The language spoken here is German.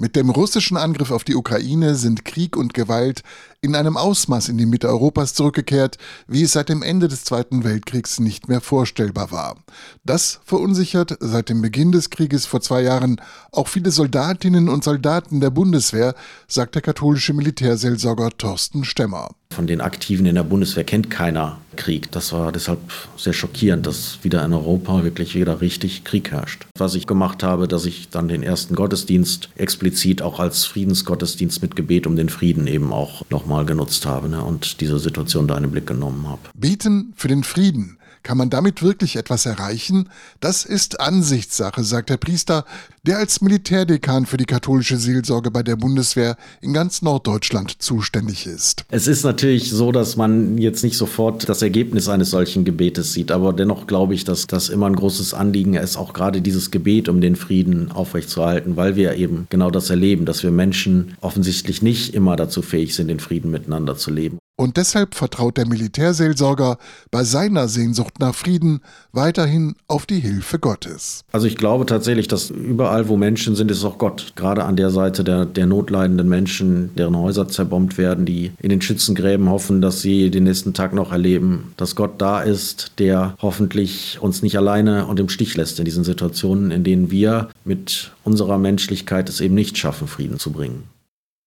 Mit dem russischen Angriff auf die Ukraine sind Krieg und Gewalt in einem Ausmaß in die Mitte Europas zurückgekehrt, wie es seit dem Ende des Zweiten Weltkriegs nicht mehr vorstellbar war. Das verunsichert seit dem Beginn des Krieges vor zwei Jahren auch viele Soldatinnen und Soldaten der Bundeswehr, sagt der katholische Militärseelsorger Thorsten Stemmer. Von den Aktiven in der Bundeswehr kennt keiner Krieg. Das war deshalb sehr schockierend, dass wieder in Europa wirklich wieder richtig Krieg herrscht. Was ich gemacht habe, dass ich dann den ersten Gottesdienst explizit auch als Friedensgottesdienst mit Gebet um den Frieden eben auch nochmal genutzt habe ne, und diese Situation da in den Blick genommen habe. Beten für den Frieden. Kann man damit wirklich etwas erreichen? Das ist Ansichtssache, sagt der Priester, der als Militärdekan für die katholische Seelsorge bei der Bundeswehr in ganz Norddeutschland zuständig ist. Es ist natürlich so, dass man jetzt nicht sofort das Ergebnis eines solchen Gebetes sieht, aber dennoch glaube ich, dass das immer ein großes Anliegen ist, auch gerade dieses Gebet um den Frieden aufrechtzuerhalten, weil wir eben genau das erleben, dass wir Menschen offensichtlich nicht immer dazu fähig sind, den Frieden miteinander zu leben. Und deshalb vertraut der Militärseelsorger bei seiner Sehnsucht nach Frieden weiterhin auf die Hilfe Gottes. Also ich glaube tatsächlich, dass überall, wo Menschen sind, ist auch Gott. Gerade an der Seite der, der notleidenden Menschen, deren Häuser zerbombt werden, die in den Schützengräben hoffen, dass sie den nächsten Tag noch erleben, dass Gott da ist, der hoffentlich uns nicht alleine und im Stich lässt in diesen Situationen, in denen wir mit unserer Menschlichkeit es eben nicht schaffen, Frieden zu bringen.